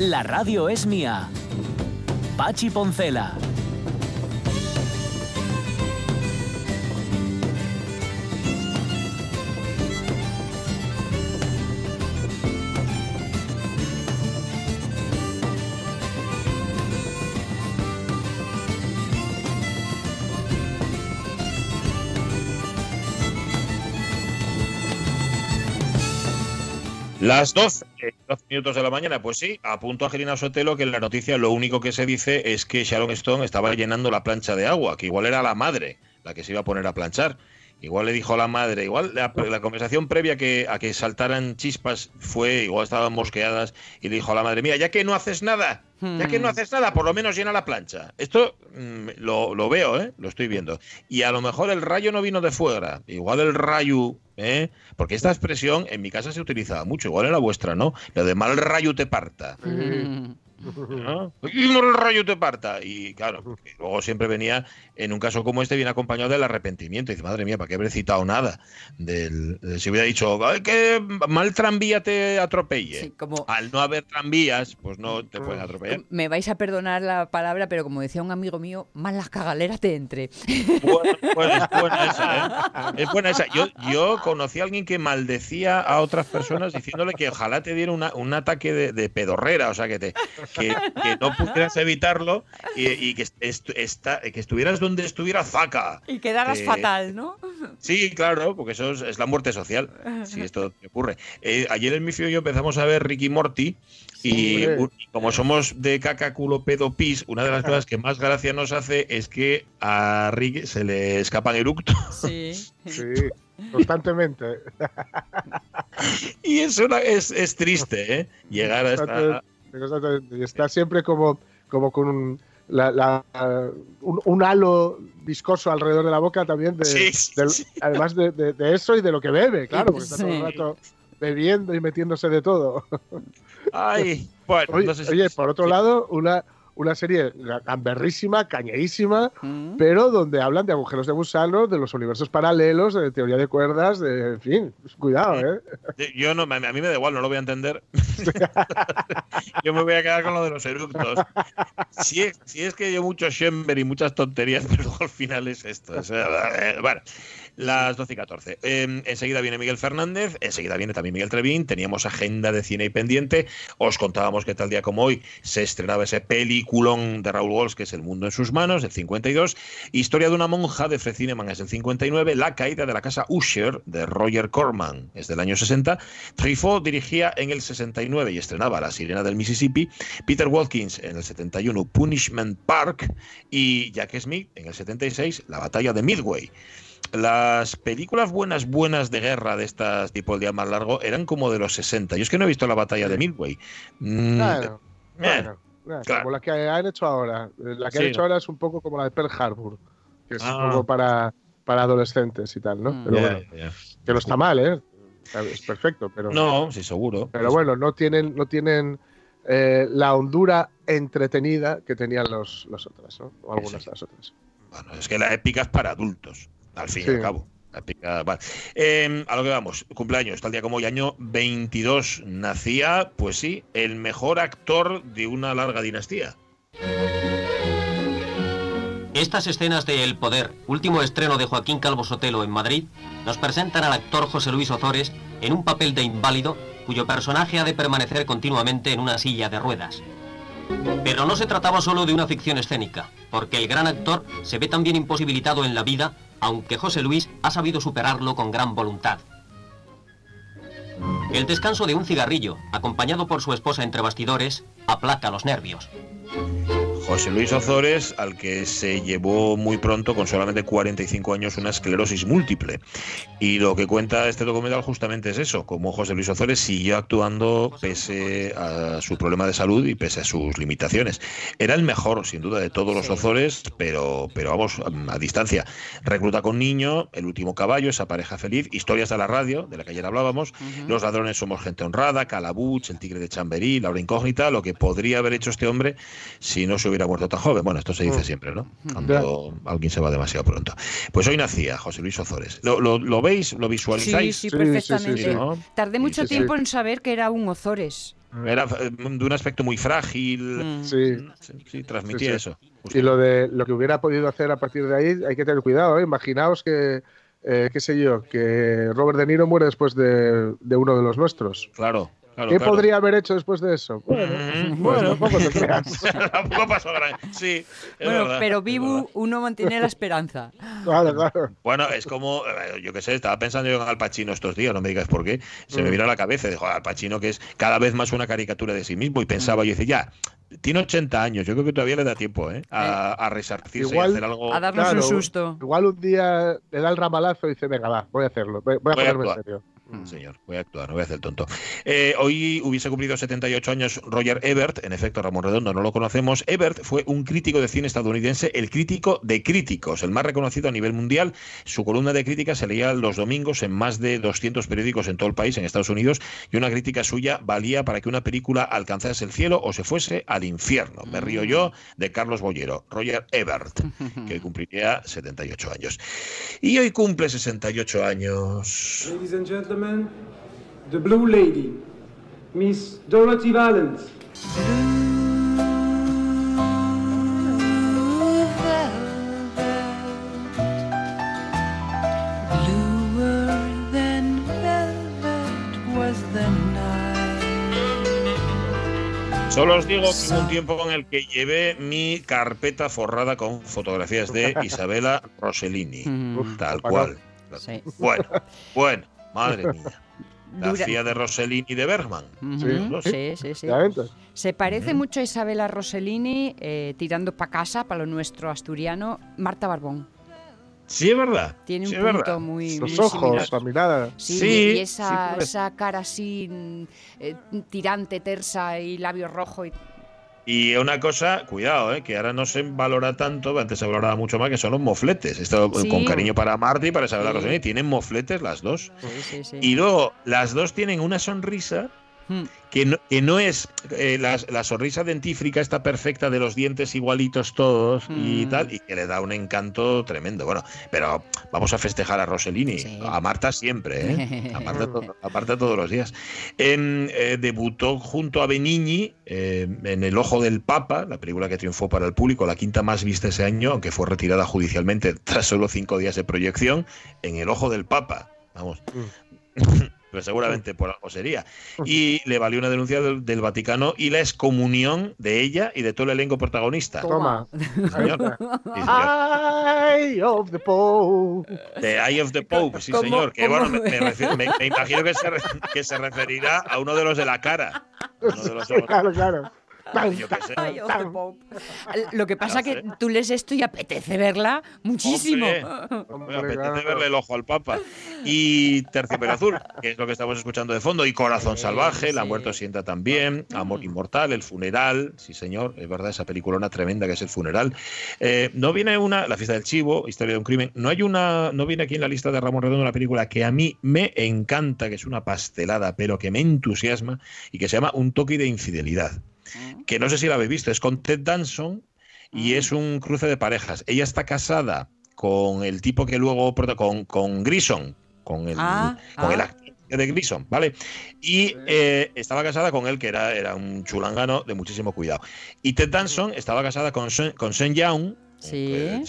La radio es mía. Pachi Poncela. Las 12, 12 minutos de la mañana, pues sí, a punto Angelina Sotelo que en la noticia lo único que se dice es que Sharon Stone estaba llenando la plancha de agua, que igual era la madre la que se iba a poner a planchar. Igual le dijo a la madre, igual la, la conversación previa que, a que saltaran chispas fue, igual estaban mosqueadas, y le dijo a la madre, mira, ya que no haces nada, ya que no haces nada, por lo menos llena la plancha. Esto mm, lo, lo veo, ¿eh? lo estoy viendo. Y a lo mejor el rayo no vino de fuera, igual el rayo, ¿eh? porque esta expresión en mi casa se utilizaba mucho, igual en la vuestra, ¿no? Lo de mal rayo te parta. ¿no? Y no el rayo te parta. Y claro, luego siempre venía, en un caso como este, viene acompañado del arrepentimiento. Y dice, madre mía, ¿para qué haber citado nada? Del, del- si hubiera dicho, "Ay, que mal tranvía te atropelle. Sí, como- Al no haber tranvías, pues no te pueden atropellar. Me vais a perdonar la palabra, pero como decía un amigo mío, más las cagaleras te entre. Bueno, pues es buena esa, ¿eh? Es buena esa. Yo, yo conocí a alguien que maldecía a otras personas diciéndole que ojalá te diera una- un ataque de, de pedorrera, o sea, que, te, que, que no pudieras evitarlo y, y que, est- esta- que estuvieras donde estuviera Zaca. Y quedaras Eh, fatal, ¿no? Sí, claro, porque eso es, es la muerte social, si esto te ocurre. Eh, ayer el Mifio y yo empezamos a ver Ricky Morty y, hombre. un- y como somos de caca, culo, pedo, pis, una de las cosas que más gracia nos hace es que a Ricky se le escapan eructos Sí. Sí, constantemente. y eso una- es, es triste, ¿eh? Llegar a esta... Y está siempre como, como con un, la- la- un, un halo viscoso alrededor de la boca también, de, Sí, sí, del- sí. además de, de- de eso y de lo que bebe, claro, porque está todo el rato bebiendo y metiéndose de todo. Ay, bueno, Oye, no sé si- oye, por otro sí. lado, una, una serie gamberrísima, cañerísima, Mm. pero donde hablan de agujeros de gusano, de los universos paralelos, de teoría de cuerdas, de, en fin, cuidado, ¿eh? Yo no, a mí me da igual, no lo voy a entender. yo me voy a quedar con lo de los eructos. Si es, si es que yo mucho Schember y muchas tonterías, pero al final es esto. o sea, eh, bueno, las 12 y 14. Eh, enseguida viene Miguel Fernández, enseguida viene también Miguel Trevín. Teníamos agenda de cine y pendiente. Os contábamos que tal día como hoy se estrenaba ese peliculón de Raúl Walsh, que es El mundo en sus manos, el 52. Historia de una monja de Fred Cineman es el 59. La caída de la casa Usher de Roger Corman es del año 60. Truffaut dirigía en el 69 y estrenaba La sirena del Mississippi. Peter Watkins en el 71 Punishment Park y Jack Smith en el 76 La batalla de Midway. Las películas buenas, buenas de guerra de estas tipo el día más largo eran como de los 60. Yo es que no he visto la batalla de Midway. Mm, Claro, eh, bueno, eh, claro. como la que han hecho ahora. La que han Sí. hecho ahora es un poco como la de Pearl Harbor, que es Ah. un poco para, para adolescentes y tal, ¿no? Mm. Pero bueno, que no está mal, ¿eh? Es perfecto, pero, No, sí, seguro. pero bueno, no tienen, no tienen eh, la hondura entretenida que tenían los, los otras, ¿no? O algunas de las otras. Bueno, es que la épica es para adultos, al fin Sí. y al cabo. Vale. Eh, a lo que vamos, cumpleaños, tal día como hoy, año 22, nacía, pues sí, el mejor actor de una larga dinastía. Estas escenas de El Poder, último estreno de Joaquín Calvo Sotelo en Madrid, nos presentan al actor José Luis Ozores en un papel de inválido cuyo personaje ha de permanecer continuamente en una silla de ruedas. Pero no se trataba solo de una ficción escénica, porque el gran actor se ve también imposibilitado en la vida, aunque José Luis ha sabido superarlo con gran voluntad. El descanso de un cigarrillo, acompañado por su esposa entre bastidores, aplaca los nervios. José Luis Ozores, al que se llevó muy pronto, con solamente 45 años, una esclerosis múltiple. Y lo que cuenta este documental justamente es eso, como José Luis Ozores siguió actuando pese a su problema de salud y pese a sus limitaciones. Era el mejor, sin duda, de todos los Ozores, pero, pero vamos, a distancia. Recluta con niño, El último caballo, esa pareja feliz, Historias de la radio, de la que ayer hablábamos, Los ladrones somos gente honrada, Calabuch, El tigre de Chamberí, Laura Incógnita, lo que podría haber hecho este hombre si no se hubiera muerto tan joven. Bueno, esto se dice Mm. siempre, ¿no? Cuando alguien se va demasiado pronto. Pues hoy nacía José Luis Ozores. ¿Lo, lo- lo veis? ¿Lo visualizáis? sí, Sí, perfectamente. sí, sí, ¿no? Tardé Sí, mucho sí, sí. tiempo en saber que era un Ozores. Era eh, de un aspecto muy frágil. Mm. Sí. Sí, sí, transmitía Sí, sí. eso. Y lo de lo que hubiera podido hacer a partir de ahí, hay que tener cuidado. ¿eh? Imaginaos que, eh, qué sé yo, que Robert De Niro muere después de, de uno de los nuestros. Claro. Claro ¿Qué claro. podría haber hecho después de eso? Bueno, Mm, pues bueno. tampoco te creas. Tampoco pasó gran- Sí, Bueno, verdad, pero verdad. uno mantiene la esperanza. Claro, claro. Bueno, es como, eh, yo qué sé, estaba pensando yo en Al Pacino estos días, no me digas por qué, se me Mm. vino a la cabeza, dijo Al Pacino que es cada vez más una caricatura de sí mismo y pensaba, yo decía, ya, tiene 80 años, yo creo que todavía le da tiempo ¿eh? a, a resarcirse Igual- y hacer algo. A darnos Claro. un susto. Igual un día le da el ramalazo y dice, venga, va, voy a hacerlo. Voy, voy a Voy a en serio. Mm, Señor, voy a actuar, no voy a hacer el tonto. Eh, hoy hubiese cumplido 78 años Roger Ebert, en efecto, Ramón Redondo no lo conocemos. Ebert fue un crítico de cine estadounidense, el crítico de críticos, el más reconocido a nivel mundial. Su columna de crítica se leía los domingos en más de 200 periódicos en todo el país, en Estados Unidos, y una crítica suya valía para que una película alcanzase el cielo o se fuese al infierno. Me río yo de Carlos Bollero, Roger Ebert, que hoy cumpliría 78 años. Y hoy cumple 68 años. Ladies and gentlemen, the Blue Lady, Miss Dorothy Valens. Bluer than velvet was the night. Solo os digo que hubo un tiempo en el que llevé mi carpeta forrada con fotografías de Isabela Rossellini. Mm. Tal cual. Sí. Bueno, bueno, madre mía. La Dura- hacía de Rossellini de Bergman. Sí. Sí, sí. Se parece mucho a Isabela Rossellini, eh, tirando para casa, para lo nuestro asturiano, Marta Barbón. Sí, es verdad. Tiene un sí, punto verdad. muy, Los muy ojos, similar. la mirada. Sí, Sí, y sí, esa, esa cara así eh, tirante, tersa y labio rojo. Y... Y una cosa, cuidado, eh, que ahora no se valora tanto, antes se valoraba mucho más, que son los mofletes. Esto Sí. con cariño para Marta y para Isabela Sí. Rossellini. Tienen mofletes las dos. Sí. Y luego, las dos tienen una sonrisa Mm. que no, que no es eh, la, la sonrisa dentífrica está perfecta de los dientes igualitos todos y Mm. tal, y que le da un encanto tremendo. Bueno, pero vamos a festejar a Rossellini, Sí. a Marta siempre, ¿eh? a, Marta, to- a Marta todos los días. En, eh, debutó junto a Benigni eh, en El Ojo del Papa, la película que triunfó para el público, la quinta más vista ese año, aunque fue retirada judicialmente tras solo cinco días de proyección, en El Ojo del Papa. Vamos. Pero seguramente por algo sería. Y le valió una denuncia del, del Vaticano y la excomunión de ella y de todo el elenco protagonista. Toma. Sí, señor. Eye of the Pope. The Eye of the Pope, sí, ¿Cómo- señor. Que bueno, me, me refiero- me- me imagino que se, re- que se referirá a uno de los de la cara. Uno de los ojos. Claro, claro. Yo qué sé. Ay, of the Pope. Lo que pasa No que tú lees esto y apetece verla muchísimo. Hombre, me apetece verle el ojo al Papa. Y Terciopelo Azul, que es lo que estamos escuchando de fondo. Y Corazón Sí, Salvaje, La. Muerte sienta también. Amor Inmortal, El Funeral. Sí, señor, es verdad, esa peliculona tremenda que es El Funeral. Eh, no viene una, La Fiesta del Chivo, Historia de un Crimen. No hay una, no viene aquí en la lista de Ramón Redondo una película que a mí me encanta, que es una pastelada, pero que me entusiasma y que se llama Un toque de infidelidad. Que no sé si la habéis visto, es con Ted Danson y es un cruce de parejas. Ella está casada con el tipo que luego con, con Grison, con el, Ah, con el ah. actor de Grison, ¿vale? Y eh, estaba casada con él, que era, era un chulangano de muchísimo cuidado. Y Ted Danson estaba casada con Sen, con Sen Young, Sí. eh,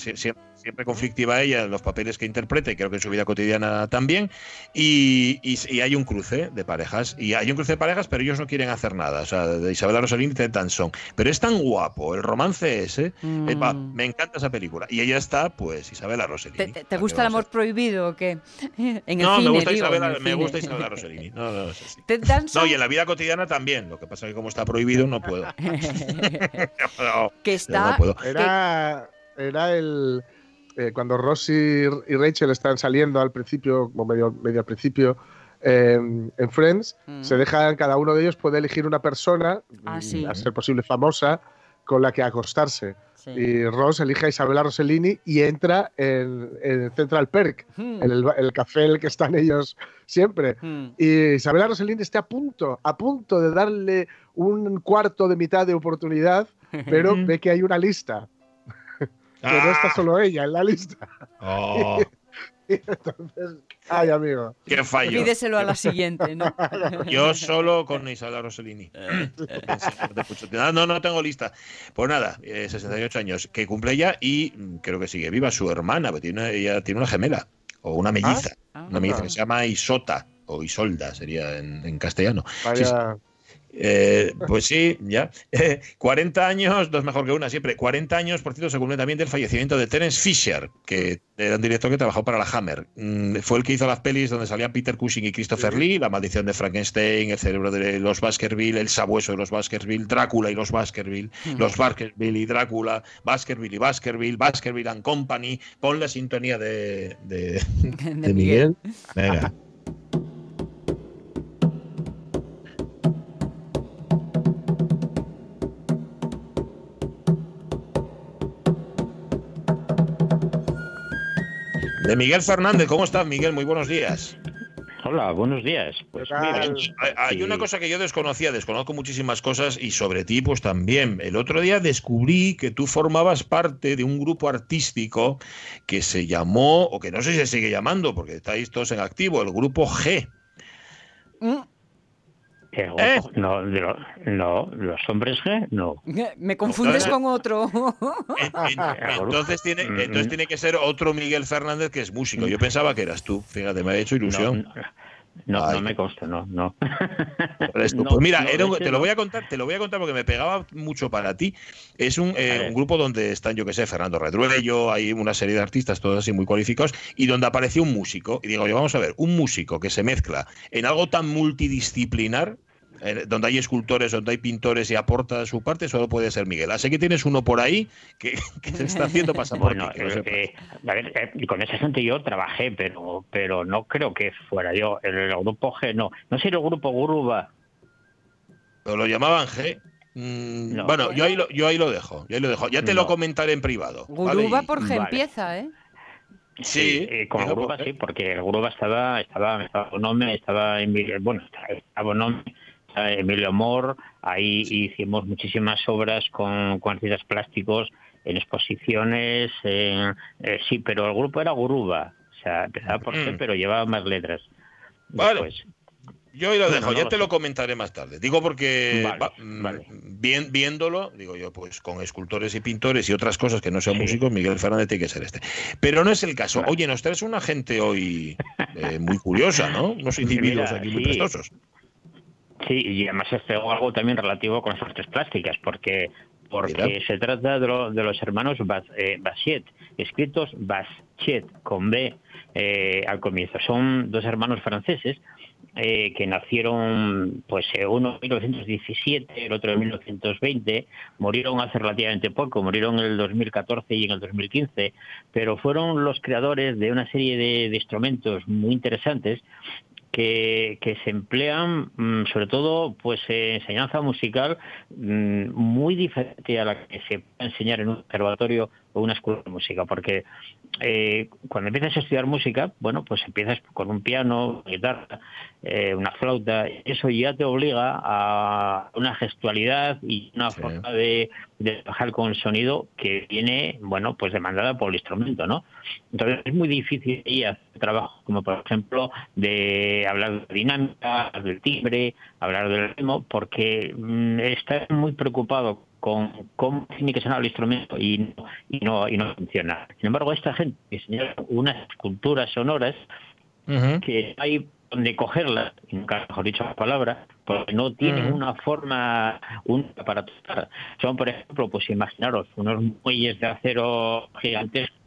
siempre conflictiva ella en los papeles que interpreta y creo que en su vida cotidiana también. Y, y, hay un cruce de parejas. Y hay un cruce de parejas, pero ellos no quieren hacer nada. O sea, de Isabela Rossellini y Ted Danson. Pero es tan guapo, el romance ese. Eh, Mm. me encanta esa película. Y ella está, pues, Isabela Rossellini. ¿Te, te- te gusta el amor prohibido o qué? En el no, cine, me gusta, digo, en Isabela, el me cine. gusta Isabela Rossellini. No, no, es así. Ted Danson, No, y en la vida cotidiana también. Lo que pasa es que como está prohibido, no puedo. No, que no está... puedo. Era, era el. Eh, cuando Ross y, y Rachel están saliendo al principio, o medio, medio al principio, eh, en Friends, Mm. se dejan, cada uno de ellos puede elegir una persona, Ah, mm, sí. a ser posible famosa, con la que acostarse. Sí. Y Ross elige a Isabela Rossellini y entra en, en Central Perk, Hmm. en el, el café en el que están ellos siempre. Hmm. Y Isabela Rossellini está a punto, a punto de darle un cuarto de mitad de oportunidad, pero ve que hay una lista, que no está Ah, solo ella en la lista. oh, Y entonces, ay amigo, qué fallo. Pídeselo a la siguiente, ¿no? Yo solo con Isabela Rossellini. No, no, no tengo lista. Pues nada, eh, 68 años, que cumple ella y mm, creo que sigue viva su hermana, porque tiene una- ella tiene una gemela o una melliza. Ah. Una melliza que se llama Isota o Isolda, sería en, en castellano. vaya, Sí, Eh, pues sí, ya. Eh, 40 años, dos mejor que una siempre. 40 años, por cierto, se cumple también del fallecimiento de Terence Fisher, que era un director que trabajó para la Hammer. Mm, fue el que hizo las pelis donde salían Peter Cushing y Christopher Lee, La maldición de Frankenstein, El cerebro de los Baskerville, El sabueso de los Baskerville, Drácula y los Baskerville, Los Baskerville y Drácula, Baskerville y Baskerville, Baskerville and Company. Pon la sintonía de, de, De de Miguel. Venga. De Miguel Fernández, ¿cómo estás, Miguel? Muy buenos días. Hola, buenos días. Pues Hay- Hay sí. una cosa que yo desconocía, desconozco muchísimas cosas y sobre ti pues también. El otro día descubrí que tú formabas parte de un grupo artístico que se llamó, o que no sé si se sigue llamando, porque estáis todos en activo, el grupo G. Eh, ¿Eh? no, no, los hombres G, no. Me confundes con otro. En- Entonces tiene, Mm, entonces mm. tiene que ser otro Miguel Fernández que es músico. Yo pensaba que eras tú. Fíjate, me ha hecho No, ilusión. No, no, Ay. no me consta, no, no. Pues mira, no, era un- ese te lo voy a contar, te lo voy a contar porque me pegaba mucho para ti. Es un, eh, un grupo donde están, yo que sé, Fernando Redruello, hay una serie de artistas, todos así muy cualificados, y donde apareció un músico. Y digo, yo, vamos a ver, un músico que se mezcla en algo tan multidisciplinar, donde hay escultores, donde hay pintores y aporta su parte, solo puede ser Miguel. Así que tienes uno por ahí que, que se está haciendo pasar por Bueno, eh, eh, a ver, eh, con esa gente yo trabajé, pero pero no creo que fuera yo. El, el grupo G, no. No sé el grupo Guruba. Pero lo llamaban G. Mm, No. bueno, yo ahí, lo, yo ahí lo dejo, yo ahí lo dejo. Ya te lo comentaré en privado. ¿vale? Guruba Y- por G Vale. empieza, ¿eh? Sí, eh, con Guruba pues, sí, porque el Guruba estaba, estaba, estaba Bonome, estaba Emilio, bueno, estaba Bonome, estaba Emilio Mor, ahí hicimos muchísimas obras con, con artistas plásticos en exposiciones, en- eh, sí, pero el grupo era Guruba, o sea, empezaba por C, Mm. pero llevaba más letras. Vale. Después. Yo ahí lo Bueno, dejo, no ya lo te sé. lo comentaré más tarde. Digo porque Vale, va, mm, vale. bien- viéndolo, digo yo, pues con escultores y pintores y otras cosas que no sean Sí. músicos, Miguel Fernández tiene que ser este. Pero no es el caso. Oye, nos traes una gente hoy eh, muy curiosa, ¿no? Unos individuos Mira, aquí muy prestosos. Sí, y además es algo también relativo con las artes plásticas, porque porque Mira. se trata de, lo- de los hermanos Bas- eh, Basiet, escritos Basiet con B eh, al comienzo. Son dos hermanos franceses eh, que nacieron, pues eh, uno en 1917, el otro en 1920, murieron hace relativamente poco, murieron en el 2014 y en el 2015, pero fueron los creadores de una serie de, de instrumentos muy interesantes que, que se emplean mm, sobre todo pues eh, enseñanza musical mm, muy diferente a la que se puede enseñar en un conservatorio o una escuela de música porque eh, cuando empiezas a estudiar música bueno pues empiezas con un piano una guitarra eh, una flauta eso ya te obliga a una gestualidad y una Sí. forma de, de trabajar con el sonido que viene bueno pues demandada por el instrumento no entonces es muy difícil ir a hacer trabajo como por ejemplo de hablar de dinámica, del timbre, hablar del ritmo, porque mm, está muy preocupado con cómo tiene que sonar el instrumento y no, y no, y no funciona. Sin embargo, esta gente diseñó unas esculturas sonoras que hay donde cogerlas, nunca mejor dicho la palabra, porque no tienen una forma única para tocar. Son, por ejemplo, pues imaginaros, unos muelles de acero gigantescos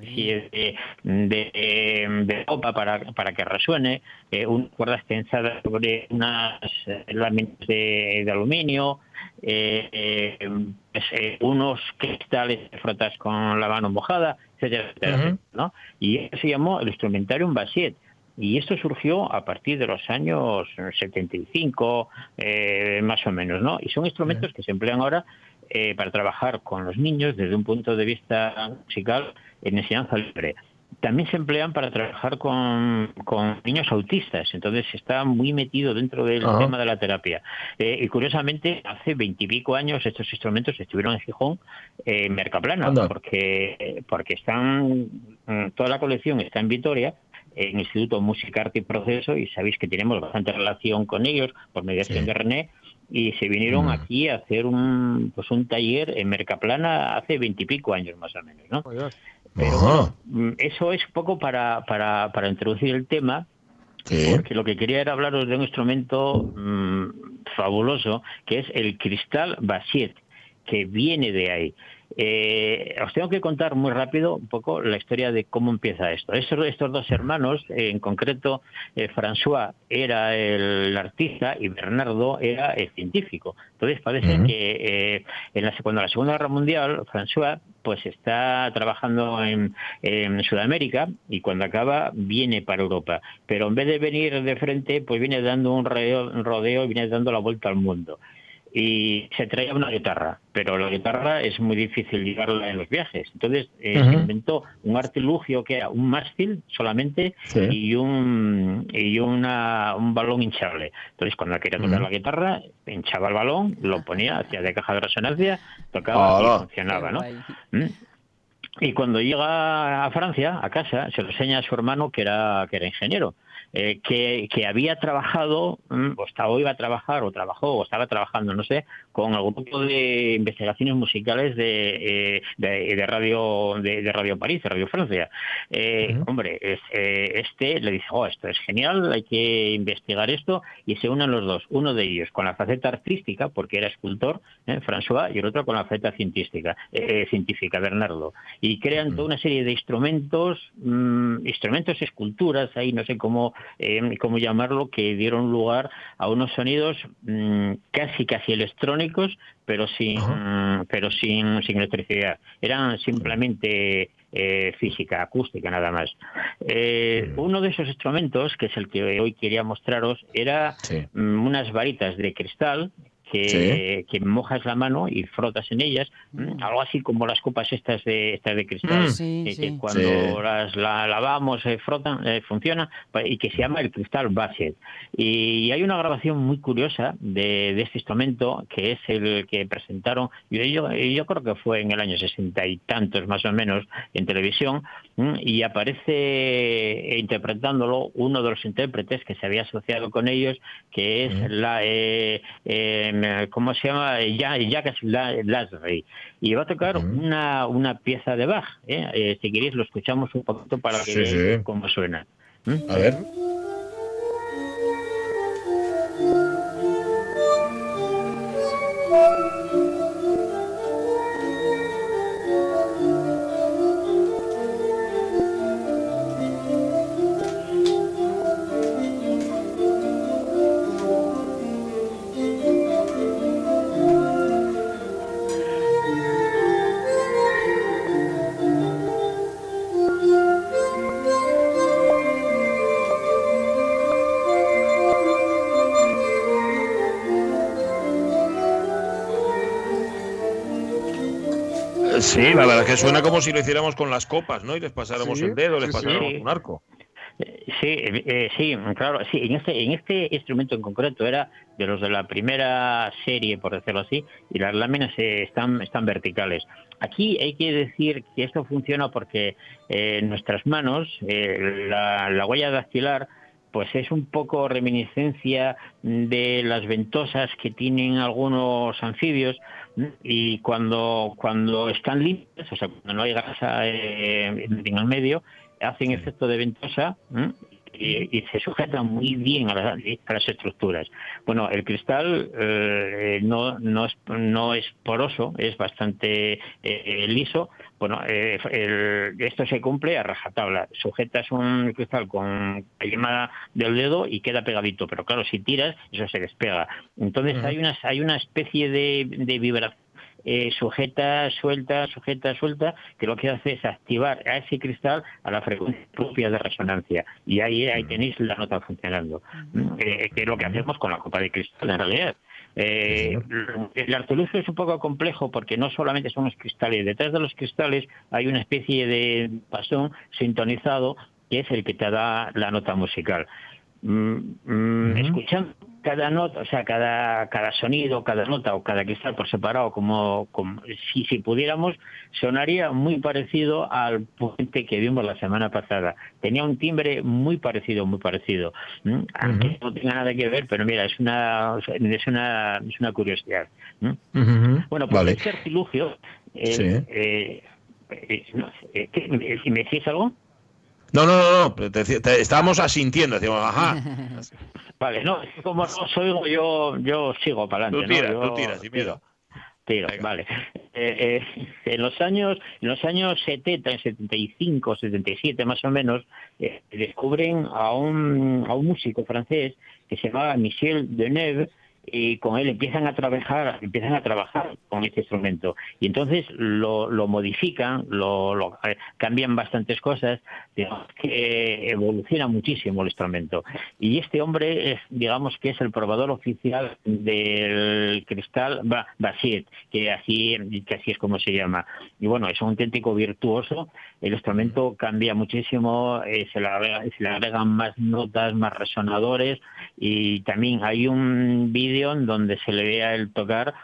de, de, de copa para, para que resuene, eh, una cuerda extensada sobre unas láminas de, de aluminio, eh, eh, pues, eh, unos cristales que frotas con la mano mojada, etcétera, etcétera, ¿no? Y eso se llamó el instrumentarium Basiet. Y esto surgió a partir de los años 75, eh, más o menos, ¿no? Y son instrumentos que se emplean ahora eh, para trabajar con los niños desde un punto de vista musical en enseñanza libre. También se emplean para trabajar con, con niños autistas, entonces está muy metido dentro del tema de la terapia. Eh, y curiosamente, hace veintipico años estos instrumentos estuvieron en Gijón, eh, en Mercaplana, Anda. porque, porque están, mm, toda la colección está en Vitoria, en Instituto Música, Arte y Proceso, y sabéis que tenemos bastante relación con ellos por mediación de René, y se vinieron Mm. aquí a hacer un, pues un taller en Mercaplana hace veintipico años más o menos, ¿no? Pero bueno, mm, eso es un poco para, para, para introducir el tema, porque lo que quería era hablaros de un instrumento mm, fabuloso, que es el cristal Basiet, que viene de ahí. Eh, os tengo que contar muy rápido un poco la historia de cómo empieza esto. Estos, estos dos hermanos, en concreto, eh, François era el artista y Bernardo era el científico. Entonces parece que eh, en la, cuando la Segunda Guerra Mundial, François pues está trabajando en, en Sudamérica y cuando acaba viene para Europa. Pero en vez de venir de frente, pues viene dando un rodeo, un rodeo y viene dando la vuelta al mundo y se traía una guitarra, pero la guitarra es muy difícil llevarla en los viajes. Entonces eh, se inventó un artilugio que era un mástil solamente Sí. y un y una, un balón hinchable. Entonces cuando quería tocar la guitarra, hinchaba el balón, lo ponía hacia de caja de resonancia, tocaba y funcionaba, ¿no? ¿Mm? Y cuando llega a Francia, a casa, se lo enseña a su hermano que era, que era ingeniero, eh, que, que había trabajado, mm, o estaba, o iba a trabajar, o trabajó, o estaba trabajando, no sé, con el grupo de investigaciones musicales de, eh, de, de Radio de, de Radio París, de Radio Francia. Eh, Hombre, es, eh, este le dice, oh, esto es genial, hay que investigar esto, y se unen los dos, uno de ellos con la faceta artística, porque era escultor, eh, François, y el otro con la faceta científica, eh, científica, Bernardo. Y crean toda una serie de instrumentos, mm, instrumentos, esculturas, ahí no sé cómo, eh, cómo llamarlo, que dieron lugar a unos sonidos mm, casi casi electrónicos, pero sin, mm, pero sin, sin electricidad. Eran simplemente eh, física, acústica nada más. Eh, Uno de esos instrumentos, que es el que hoy quería mostraros, era mm, unas varitas de cristal que, que mojas la mano y frotas en ellas, mm, algo así como las copas estas de estas de cristal, Mm. Sí, eh, sí. que cuando Sí. las la lavamos eh, frotan, eh, funciona pa- y que se llama el cristal Basset. Y hay una grabación muy curiosa de, de este instrumento que es el que presentaron, yo, yo, yo creo que fue en el año sesenta y tantos más o menos en televisión, y aparece interpretándolo uno de los intérpretes que se había asociado con ellos, que es la, eh, eh, ¿cómo se llama? Jacques La- Lasry. Y va a tocar una, una pieza de Bach. ¿eh? Eh, si queréis lo escuchamos un poquito para que Sí, veáis sí. cómo suena. A ver. Que suena como si lo hiciéramos con las copas, ¿no? Y les pasáramos Sí, el dedo, les sí, pasáramos sí. un arco. Sí, eh, sí, claro, sí. En este, en este instrumento en concreto era de los de la primera serie, por decirlo así, y las láminas eh, están, están verticales. Aquí hay que decir que esto funciona porque eh, nuestras manos, eh, la, la huella dactilar pues es un poco reminiscencia de las ventosas que tienen algunos anfibios y cuando cuando están limpias, o sea, cuando no hay grasa eh, en el medio, hacen efecto de ventosa y, se sujeta muy bien a las, estructuras. Bueno, el cristal eh, no, no, es, no es poroso, es bastante eh, liso. Bueno, eh, esto se cumple a rajatabla. Sujetas un cristal con la yema del dedo y queda pegadito, pero claro, si tiras, eso se despega. Entonces hay, una, hay una especie de, de vibración eh, sujeta, suelta, sujeta, suelta, que lo que hace es activar a ese cristal a la frecuencia propia de resonancia. Y ahí, ahí tenéis la nota funcionando, eh, que es lo que hacemos con la copa de cristal en realidad. Eh, el arteluzgo es un poco complejo porque no solamente son los cristales, detrás de los cristales hay una especie de pasón sintonizado que es el que te da la nota musical. Mm, mm, escuchando cada nota, o sea, cada, cada sonido, cada nota o cada cristal por separado, como, si, si pudiéramos, sonaría muy parecido al puente que vimos la semana pasada. Tenía un timbre muy parecido, muy parecido. Aunque no tenga nada que ver, pero mira, es una, es una, es una curiosidad. Bueno, pues vale. este artilugio, eh, eh, eh, ¿me decís algo? No, no, no, no. estábamos asintiendo, decimos, ajá. Vale, no, como no soy yo, yo sigo para adelante. Tú tiras, tú tiras, sin miedo. Tiro, vale. Eh, eh, en los años, en los años 70, en 75, 77 más o menos, eh, descubren a un, a un músico francés que se llamaba Michel Deneuve, y con él empiezan a trabajar, empiezan a trabajar con este instrumento y entonces lo, lo modifican, lo, eh, cambian bastantes cosas, digamos que evoluciona muchísimo el instrumento. Y este hombre es, digamos que es el probador oficial del cristal Basiet, que así, que así es como se llama. Y bueno, es un auténtico virtuoso, el instrumento cambia muchísimo, eh, se, le se le agregan más notas, más resonadores y también hay un vídeo donde se le vea el tocar,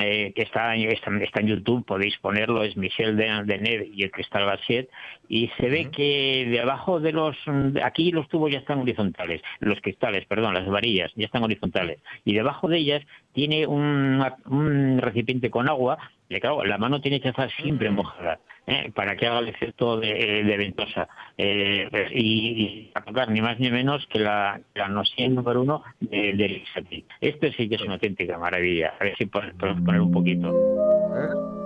eh, que está, está, en YouTube, podéis ponerlo, es Michel de, de y el Cristal Bassiet, y se ve que debajo de los, aquí los tubos ya están horizontales, los cristales, perdón, las varillas ya están horizontales, y debajo de ellas tiene un, un recipiente con agua, y claro, la mano tiene que estar siempre mojada. ¿eh? para que haga el efecto de, ventosa. Eh, y, a tocar ni más ni menos que la, la noción número uno del de Esto sí que es una auténtica maravilla. A ver si podemos poner un poquito. ¿Eh?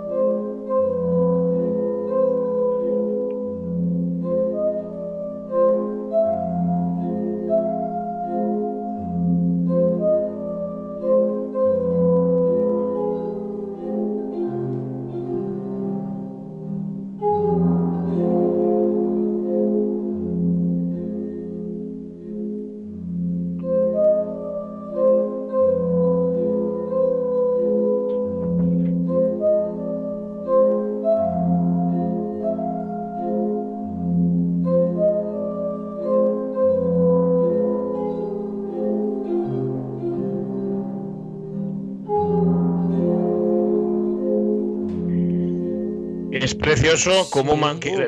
Precioso cómo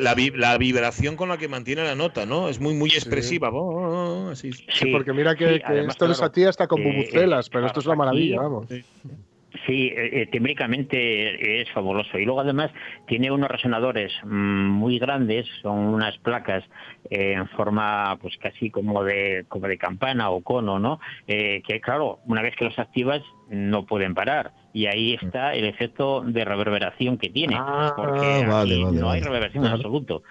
la, la, vibración con la que mantiene la nota, ¿no? Es muy, muy expresiva. Sí, porque mira que, esto de esa tía está con eh, bubucelas, eh, pero esto es una maravilla, vamos. Sí, eh, es fabuloso. Y luego además tiene unos resonadores mm, muy grandes, son unas placas en forma pues casi como de, como de campana o cono, ¿no? que claro, una vez que los activas no pueden parar y ahí está el efecto de reverberación que tiene, ah, porque no hay reverberación en absoluto.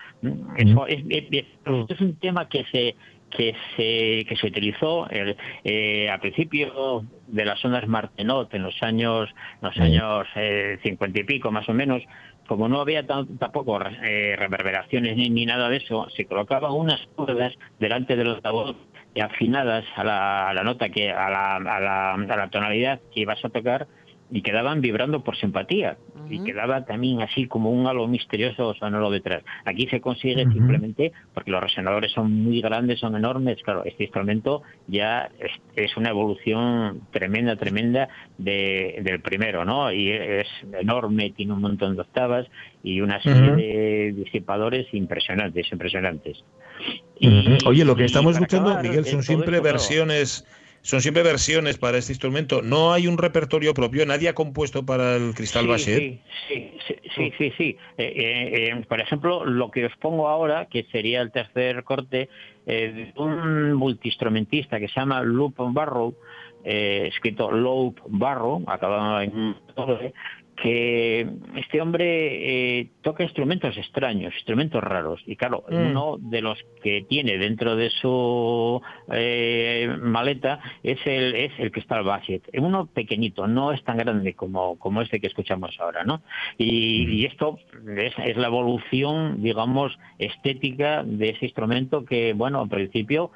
Eso es, es, un tema que se que se que se utilizó eh, a principio de las ondas Martenot en los años los años eh, cincuenta y pico más o menos como no había tampoco eh, reverberaciones ni, nada de eso se colocaban unas cuerdas delante de los altavoz afinadas a la, a la nota que a la, a la, a la tonalidad que ibas a tocar y quedaban vibrando por simpatía y quedaba también así como un halo misterioso sonoro detrás. Aquí se consigue simplemente porque los resonadores son muy grandes, son enormes. Claro, este instrumento ya es, una evolución tremenda, tremenda de, del primero, ¿no? Y es enorme, tiene un montón de octavas y una serie de disipadores impresionantes, impresionantes. Y- Oye, lo que y estamos escuchando, acabar, Miguel, son siempre esto, claro, versiones. Son siempre versiones para este instrumento. No hay un repertorio propio. Nadie ha compuesto para el cristal sí, Bachet. Sí, sí, sí, sí, sí, sí. Eh, eh, eh, por ejemplo, lo que os pongo ahora, que sería el tercer corte, eh, de un multiinstrumentista que se llama Loop Barrow, eh, escrito Loop Barrow, acabado en que este hombre eh, toca instrumentos extraños, instrumentos raros. Y claro, Mm. uno de los que tiene dentro de su eh, maleta es el, es el Crystal Basset. Uno pequeñito, no es tan grande como, como este que escuchamos ahora, ¿no? Y, y esto es, es la evolución, digamos, estética de ese instrumento que, bueno, al principio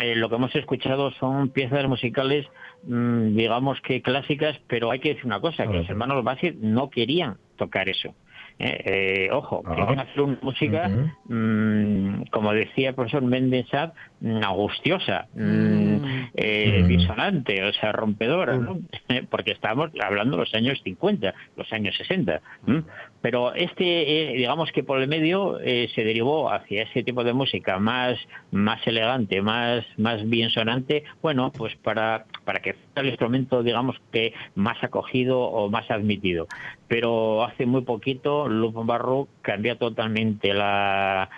eh, lo que hemos escuchado son piezas musicales, mm, digamos que clásicas, pero hay que decir una cosa, que los hermanos Basset no querían tocar eso. Eh, eh, ojo, Ah. querían hacer una música, mm, como decía el profesor Mendensat, mm, angustiosa, mm, eh, Mm. disonante, o sea, rompedora, ¿no? porque estamos hablando de los años 50, los años 60. ¿m? Pero este, eh, digamos que por el medio eh, se derivó hacia ese tipo de música más, más elegante, más, más bien sonante, bueno, pues para, para que fuera el instrumento, digamos que más acogido o más admitido. Pero hace muy poquito, Lupo Barro cambia totalmente la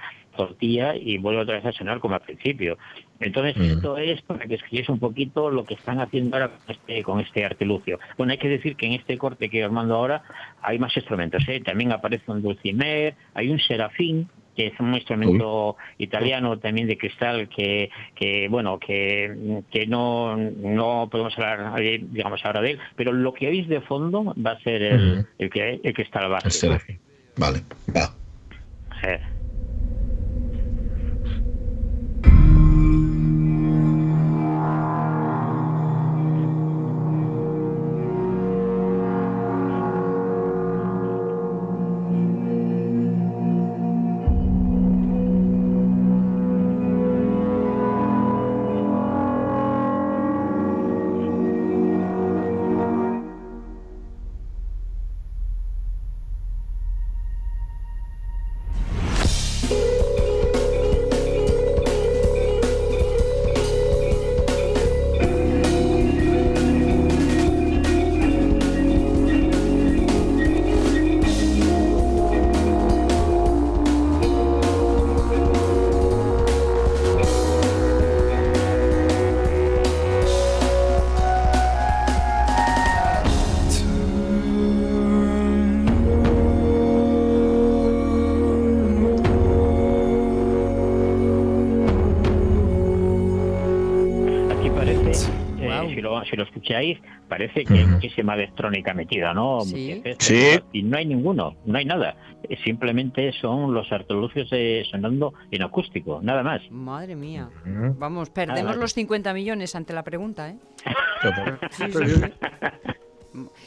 tortilla y vuelve otra vez a sonar como al principio. Entonces, esto es para que escuchéis un poquito lo que están haciendo ahora con este, con este artilugio. Bueno, hay que decir que en este corte que os mando ahora hay más instrumentos. ¿eh? También aparece un dulcimer, hay un serafín, que es un instrumento italiano también de cristal que, que bueno, que, que no, no podemos hablar, digamos, ahora de él, pero lo que oís de fondo va a ser el, el que, el que está al base. El. Vale, va. Eh. Parece, eh, si, lo, si lo escucháis, parece que hay muchísima electrónica metida, ¿no? Sí. Sí. Y no hay ninguno, no hay nada. Eh, Simplemente son los artilugios eh, sonando en acústico, nada más. Madre mía. Vamos, perdemos los 50 millones ante la pregunta, ¿eh? Total-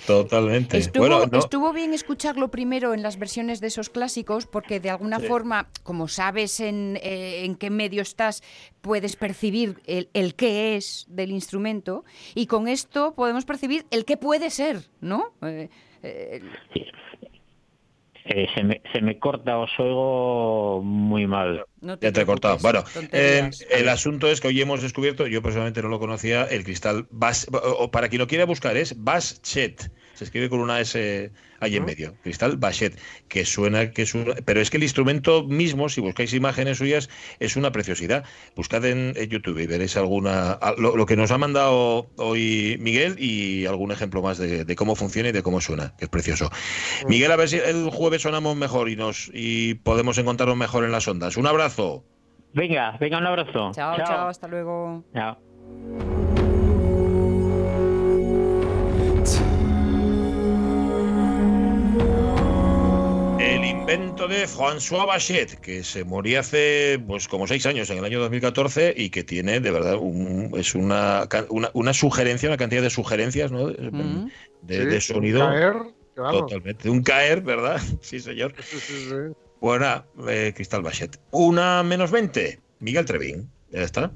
Totalmente. Estuvo, bueno, no- estuvo bien escucharlo primero en las versiones de esos clásicos porque de alguna Sí. forma, como sabes en, eh, en qué medio estás, puedes percibir el, el qué es del instrumento y con esto podemos percibir el qué puede ser, ¿no? Eh, eh, Eh, se, me, se me corta, os oigo muy mal. no Ya te he cortado. Bueno, eh, el asunto es que hoy hemos descubierto, yo personalmente no lo conocía, el cristal Bas, o para quien lo quiera buscar es Baschet. Se escribe con una S ahí en medio. Cristal Baschet, que suena que es un- pero es que el instrumento mismo, si buscáis imágenes suyas, es una preciosidad. Buscad en, en YouTube y veréis alguna lo, lo que nos ha mandado hoy Miguel y algún ejemplo más de, de cómo funciona y de cómo suena, que es precioso. Miguel, a ver si el jueves sonamos mejor y nos y podemos encontrarnos mejor en las ondas. Un abrazo. Venga, venga, un abrazo. Chao, chao, hasta luego. Chao. Invento de François Bachet, que se moría hace pues como seis años, en el año 2014, y que tiene de verdad un- es una, una, una sugerencia, una cantidad de sugerencias ¿no? de, Mm. de- Sí, de sonido. caer, que vamos. Totalmente. Un caer, ¿verdad? Sí, señor. Sí, sí, sí. Buena, eh, Cristal Bachet. Una menos 20. Miguel Trevín. Ya está.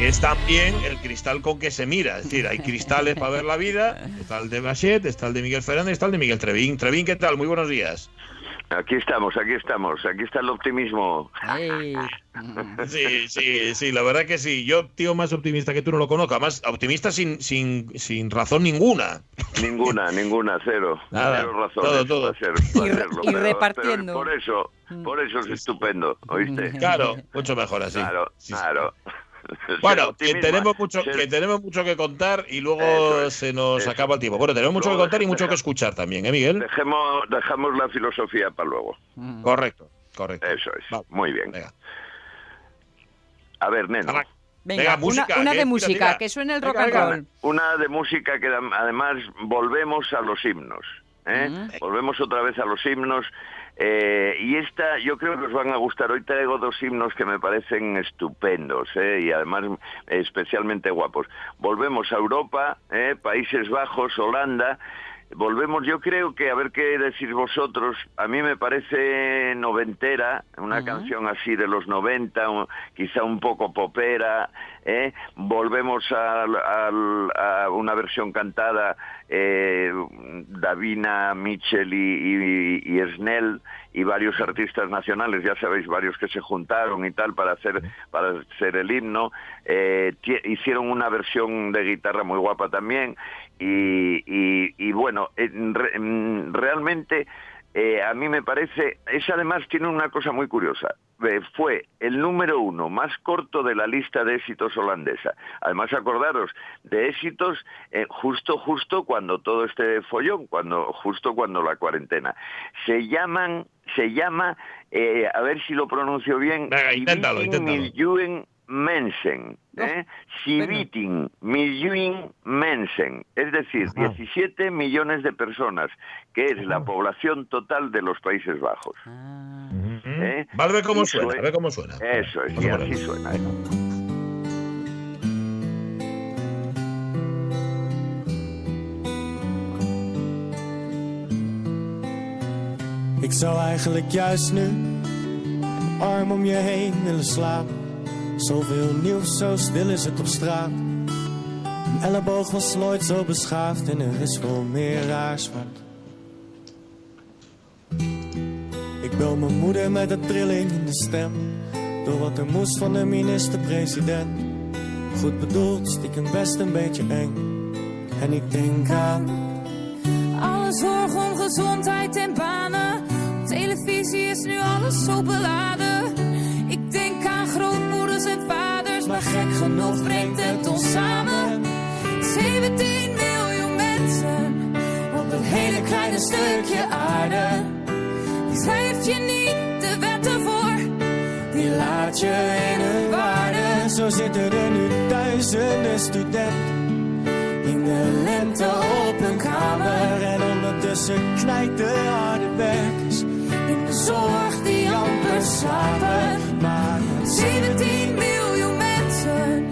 Es también el cristal con que se mira. Es decir, hay cristales para ver la vida. Está el de Bachet, está el de Miguel Fernández, está el de Miguel Trevín. Trevín, ¿qué tal? Muy buenos días. Aquí estamos, aquí estamos, aquí está el optimismo. Sí, sí, sí, la verdad que sí. Yo, tío, más optimista que tú no lo conozco. Además, optimista sin, sin, sin razón ninguna. Ninguna, ninguna, cero. Nada, cero razones todo, todo. Y re- serlo, y pero- repartiendo. pero por eso, por eso es estupendo, ¿oíste? Claro, mucho mejor así. Claro, Sí, sí. claro. Bueno, que tenemos mucho, ser- que tenemos mucho que contar y luego es, se nos eso. acaba el tiempo. Bueno, tenemos mucho Luego que contar y deja- mucho que escuchar también, ¿eh, Miguel? Dejemos, dejamos la filosofía para luego. Correcto, correcto. Eso es. Muy bien. Venga. A ver. Arranca. Venga, música, una, que de música, tira. que suene el Venga, rock and venga. roll. Una de música que además volvemos a los himnos. ¿eh? Volvemos otra vez a los himnos. Eh, y esta yo creo que os van a gustar. Hoy traigo dos himnos que me parecen estupendos ¿eh? y además especialmente guapos. Volvemos a Europa, ¿eh? Países Bajos, Holanda. Volvemos, yo creo que, a ver qué decís vosotros, a mí me parece noventera, una canción así de los 90, un- quizá un poco popera, ¿eh? volvemos al- al- a, una versión cantada, eh, Davina, Mitchell y, y, y Snell y varios artistas nacionales, ya sabéis, varios que se juntaron y tal para hacer, para hacer el himno, eh, hicieron una versión de guitarra muy guapa también y, y, y bueno, en re- en- realmente eh, a mí me parece, es además tiene una cosa muy curiosa, Eh, fue el número uno más corto de la lista de éxitos holandesa. Además, acordaros, de éxitos eh, justo, justo cuando todo este follón, cuando, justo cuando la cuarentena. Se llaman, se llama, eh, a ver si lo pronuncio bien, Venga, inténtalo. Mensen. ¿eh? Sivitin Miljoen Mensen. Es decir, 17 millones de personas, que es la población total de los Países Bajos. ¿eh? Va a ver cómo suena, sue- a ver cómo suena. Eso es, y así suena. ¿eh? Ik zou eigenlijk juist nu een arm om je heen willen slapen. Zoveel nieuws, zo stil is het op straat. Een elleboog was nooit zo beschaafd en er is veel meer raars wat. Ik bel mijn moeder met een trilling in de stem. Door wat er moest van de minister-president. Goed bedoeld, stiekem best een beetje eng. En ik denk aan Alle zorg om gezondheid en banen. Op televisie is nu alles zo beladen. Ik denk aan grootmoeders en vaders, maar gek genoeg brengt het ons samen. 17 miljoen mensen op een hele kleine stukje aarde. Die schrijft je niet de wetten voor, die laat je in hun waarde. Zo zitten er nu duizenden studenten in de lente op hun kamer. En ondertussen knijpt de harde werkers In de zorg die amper slapen. Maar 17 miljoen mensen.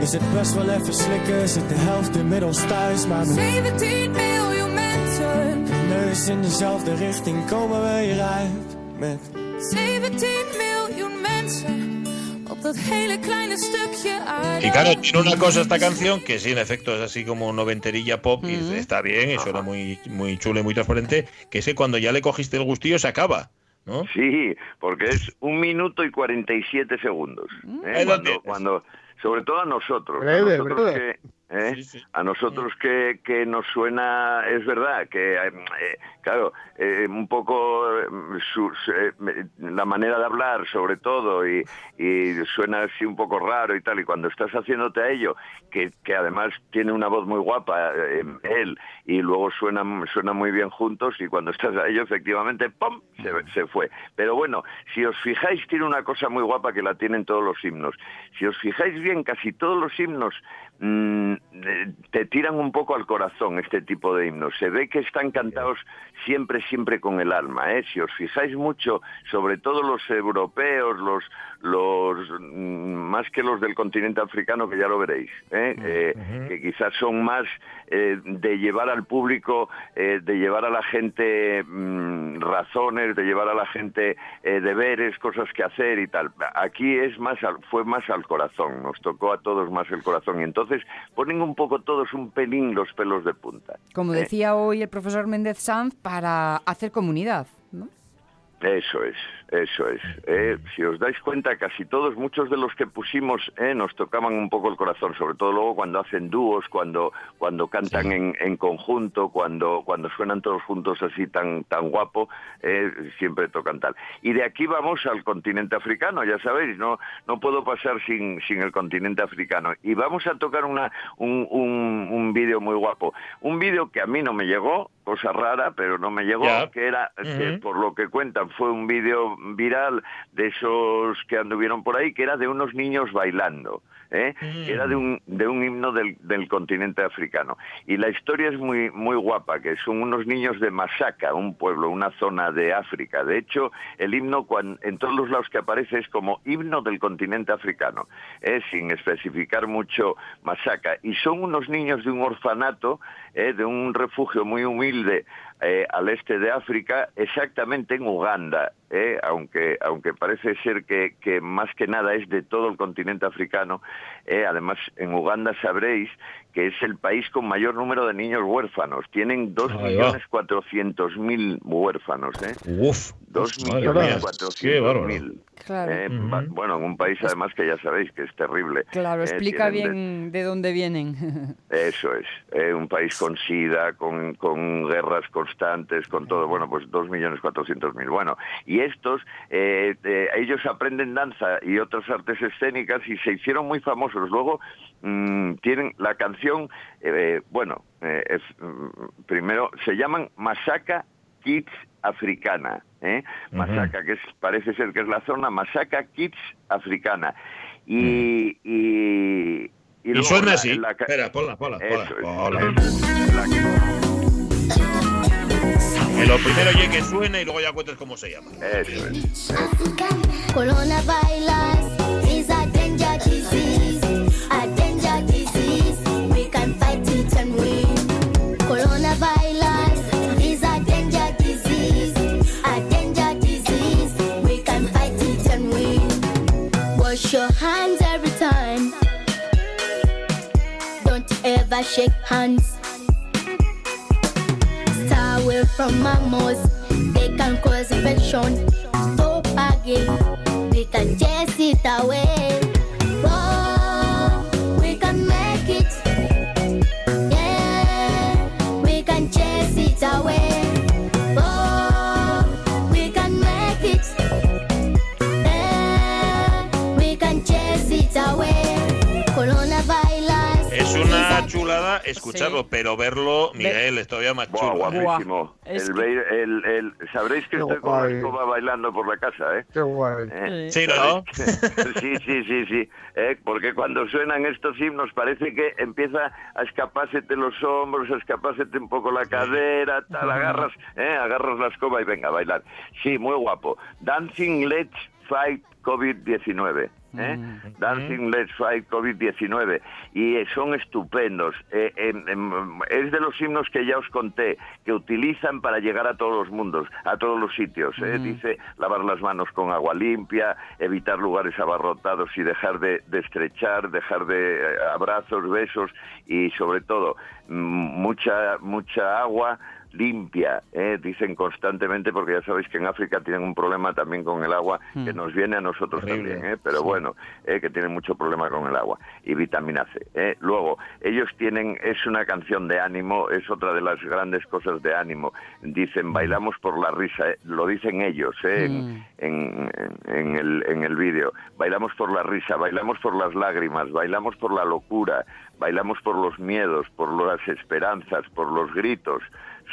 is het best wel even slikken, zit de helft inmiddels thuis. Maar met 17 miljoen mensen. de neus in dezelfde richting komen we hieruit. Met 17 miljoen mensen. Op dat hele kleine stukje aarde. Y claro, tiene una cosa esta canción que sí, en efecto, es así como noventerilla pop y está bien y suena muy, muy chulo y muy transparente, que ese cuando ya le cogiste el gustillo se acaba, ¿no? Sí, porque es un minuto y 47 segundos. ¿eh? Lo Cuando, cuando- sobre todo a nosotros. Breve, a nosotros breve. que, ¿eh? A nosotros que, que nos suena, es verdad, que eh, claro, eh, un poco eh, su- su- eh, la manera de hablar sobre todo y, y suena así un poco raro y tal, y cuando estás haciéndote a ello, que, que además tiene una voz muy guapa eh, él, y luego suenan, suena muy bien juntos, y cuando estás a ello, efectivamente, ¡pum!, se, se fue. Pero bueno, si os fijáis, tiene una cosa muy guapa que la tienen todos los himnos. Si os fijáis bien, casi todos los himnos mm, eh, te tiran un poco al corazón este tipo de himnos. Se ve que están cantados siempre, siempre con el alma. ¿eh? Si os fijáis mucho, sobre todo los europeos, los, los mm, más que los del continente africano, que ya lo veréis, ¿eh? Eh, que quizás son más eh, de llevar al público, eh, de llevar a la gente mm, razones, de llevar a la gente eh, deberes, cosas que hacer y tal. Aquí es más, al- fue más al corazón, nos tocó a todos más el corazón y entonces ponen un poco todos un pelín los pelos de punta. Como decía hoy el profesor Méndez Sanz, para hacer comunidad, ¿no? Eso es, eso es. Eh, si os dais cuenta, casi todos, muchos de los que pusimos, eh, nos tocaban un poco el corazón, sobre todo luego cuando hacen dúos, cuando cuando cantan en, en conjunto, cuando cuando suenan todos juntos así tan tan guapo, eh, siempre tocan tal. Y de aquí vamos al continente africano, ya sabéis, no no puedo pasar sin sin el continente africano. Y vamos a tocar una un un, un vídeo muy guapo, un vídeo que a mí no me llegó, cosa rara, pero no me llegó, que era que por lo que cuentan fue un vídeo viral de esos que anduvieron por ahí, que era de unos niños bailando. ¿eh? que era de un, de un himno del, del continente africano. Y la historia es muy, muy guapa, que son unos niños de Masaka, un pueblo, una zona de África. De hecho, el himno cuan- en todos los lados que aparece es como himno del continente africano, ¿eh? sin especificar mucho Masaka. Y son unos niños de un orfanato, ¿eh? de un refugio muy humilde eh, al este de África, exactamente en Uganda, ¿eh? aunque, aunque parece ser que, que más que nada es de todo el continente africano. ¿eh? Además, en Uganda sabréis que es el país con mayor número de niños huérfanos. Tienen Ahí va. 2.400.000 huérfanos. ¿eh? Uf, madre mía, qué bárbaro. 2.400.000. Claro. Eh, ba- Bueno, en un país además que ya sabéis que es terrible. Claro, Eh, explica bien de dónde vienen. eso es, eh, un país con sida, con, con guerras constantes, con todo, bueno, pues 2.400.000. Bueno, y estos, eh, eh, ellos aprenden danza y otras artes escénicas y se hicieron muy famosos. Luego mm, tienen la canción, eh, bueno, eh, es, mm, primero se llaman Masaka Kids Africana, ¿eh? Masaka, que es, parece ser que es la zona Masaka Kids Africana. Y, y, y Y luego suena la- así. la Espera, ponla, ponla, ponla. Eso es. ponla. La- Que lo primero oye que suene y luego ya cuentes cómo se llama. Eso es. Is it and win. Coronavirus is a danger disease, a danger disease. We can fight it and win. Wash your hands every time. Don't ever shake hands. Stay away from mammals. They can cause infection. Stop again. We can chase it away. Escucharlo, pero verlo, Miguel, es todavía más Buah, chulo. guapísimo. Es El, el, el- sabréis que Qué estoy con la guay. escoba bailando por la casa, ¿eh? Qué guay. ¿Eh? Sí, ¿no? Sí, sí, sí, sí. ¿eh? Porque cuando suenan estos himnos parece que empieza a escapársete los hombros, a escapársete un poco la cadera, tal, agarras, ¿eh? agarras la escoba y venga a bailar. Sí, muy guapo. Dancing Let's Fight COVID-19. ¿Eh? Dancing Let's Fight COVID-19 y eh, son estupendos. Eh, em, es de los himnos que ya os conté, que utilizan para llegar a todos los mundos, a todos los sitios. ¿eh? Dice lavar las manos con agua limpia, evitar lugares abarrotados y dejar de, de estrechar, dejar de eh, abrazos, besos y sobre todo mm, mucha, mucha agua limpia, ¿eh? dicen constantemente, porque ya sabéis que en África tienen un problema también con el agua que nos viene a nosotros Horrible, también, ¿eh? pero bueno, ¿eh? que tienen mucho problema con el agua y vitamina C. ¿eh? Luego, ellos tienen, es una canción de ánimo, es otra de las grandes cosas de ánimo. Dicen, bailamos por la risa, ¿eh? lo dicen ellos ¿eh? en, en, en el, en el vídeo. Bailamos por la risa, bailamos por las lágrimas, bailamos por la locura, bailamos por los miedos, por las esperanzas, por los gritos.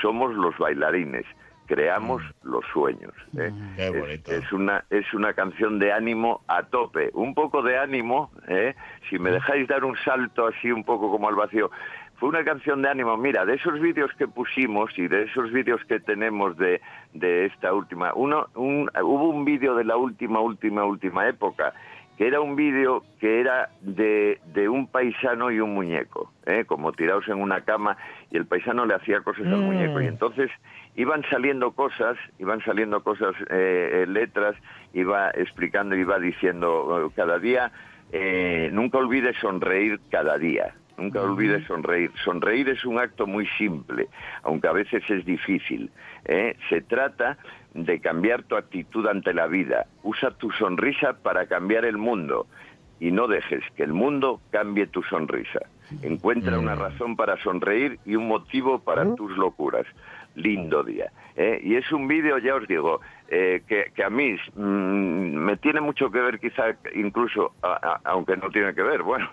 Somos los bailarines, creamos los sueños. ¿eh? Qué Es-. Es, una, es una canción de ánimo a tope. Un poco de ánimo, ¿eh? si me dejáis dar un salto así un poco como al vacío. Fue una canción de ánimo. Mira, de esos vídeos que pusimos y de esos vídeos que tenemos de, de esta última, uno, un, hubo un vídeo de la última, última, última época que era un vídeo que era de, de un paisano y un muñeco, ¿eh? como tirados en una cama y el paisano le hacía cosas al Mm. muñeco y entonces iban saliendo cosas, iban saliendo cosas, eh, eh, letras, iba explicando, iba diciendo eh, cada día, eh, nunca olvides sonreír cada día. Nunca olvides sonreír. Sonreír es un acto muy simple, aunque a veces es difícil. ¿eh? Se trata de cambiar tu actitud ante la vida. Usa tu sonrisa para cambiar el mundo y no dejes que el mundo cambie tu sonrisa. Encuentra una razón para sonreír y un motivo para tus locuras. Lindo día. ¿eh? Y es un vídeo, ya os digo, eh, que, que a mí mm, me tiene mucho que ver, quizá incluso, a- a- aunque no tiene que ver, bueno,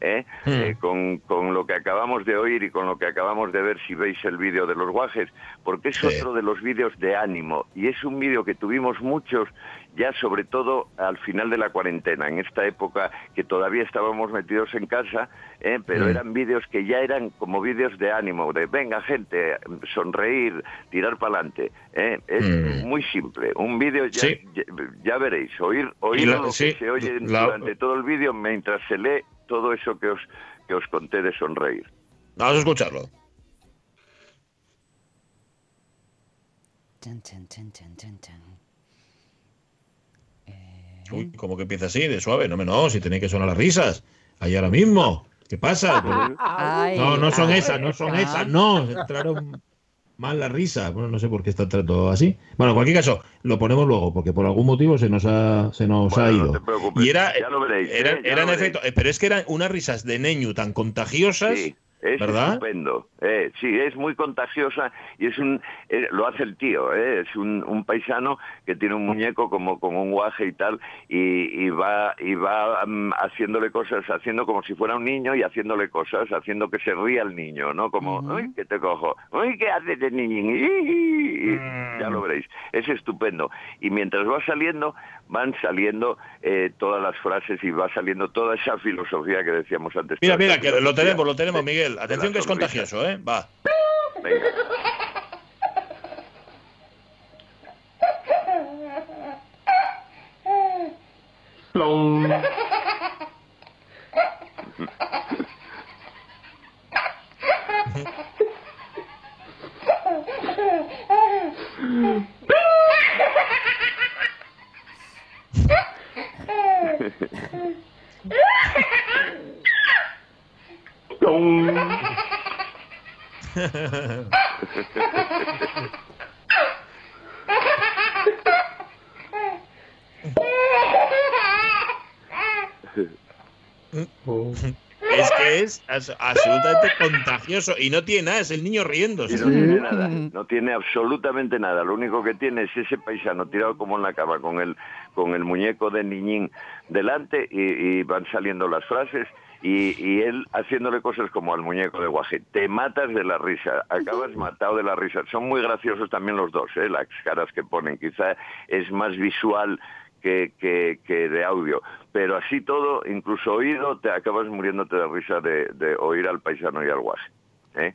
¿eh? Eh, con, con lo que acabamos de oír y con lo que acabamos de ver si veis el vídeo de los guajes, porque es otro de los vídeos de ánimo y es un vídeo que tuvimos muchos ya sobre todo al final de la cuarentena, en esta época que todavía estábamos metidos en casa, ¿eh? pero Mm. eran vídeos que ya eran como vídeos de ánimo, de venga gente, sonreír, tirar para adelante. Es Mm. muy simple, un vídeo ya, Sí. ya, ya veréis, oír, oír la- lo sí, que se oye la- durante todo el vídeo mientras se lee todo eso que os, que os conté de sonreír. Vamos a escucharlo. Uy, ¿cómo que empieza así, de suave? No, me no, si tenéis que sonar las risas. Ahí ahora mismo. ¿Qué pasa? Ay, No, no son ay, esas, no son ay. esas, no. Entraron mal la risa. Bueno, no sé por qué está entrando así. Bueno, en cualquier caso, lo ponemos luego, porque por algún motivo se nos ha, se nos ha ido. preocupes, y era, ya lo veréis, era, ¿eh? Ya era en lo veréis. efecto, pero es que eran unas risas de Neñu tan contagiosas, Sí, es ¿verdad? estupendo. Eh, sí, es muy contagiosa y es un eh, lo hace el tío. eh, es un, un paisano que tiene un muñeco como con un guaje y tal y, y va y va mm, haciéndole cosas, haciendo como si fuera un niño y haciéndole cosas, haciendo que se ría el niño, ¿no? Como, uy, que te cojo, uy, ¿qué haces de niño? Ya lo veréis. Es estupendo. Y mientras va saliendo, van saliendo eh, todas las frases y va saliendo toda esa filosofía que decíamos antes. Mira, mira, que lo tenemos, lo tenemos, de- Miguel. Atención que es contagioso, ¿eh? Va. Venga. Es absolutamente contagioso y no tiene nada, es el niño riéndose. Y no tiene nada, no tiene absolutamente nada. Lo único que tiene es ese paisano tirado como en la cama con el, con el muñeco de niñín delante y, y van saliendo las frases y, y él haciéndole cosas como al muñeco de guaje. Te matas de la risa, acabas matado de la risa. Son muy graciosos también los dos, ¿eh? las caras que ponen. Quizá es más visual que, que, que de audio. Pero así todo, incluso oído, te acabas muriéndote de risa de, de oír al paisano y al guaje. ¿Eh?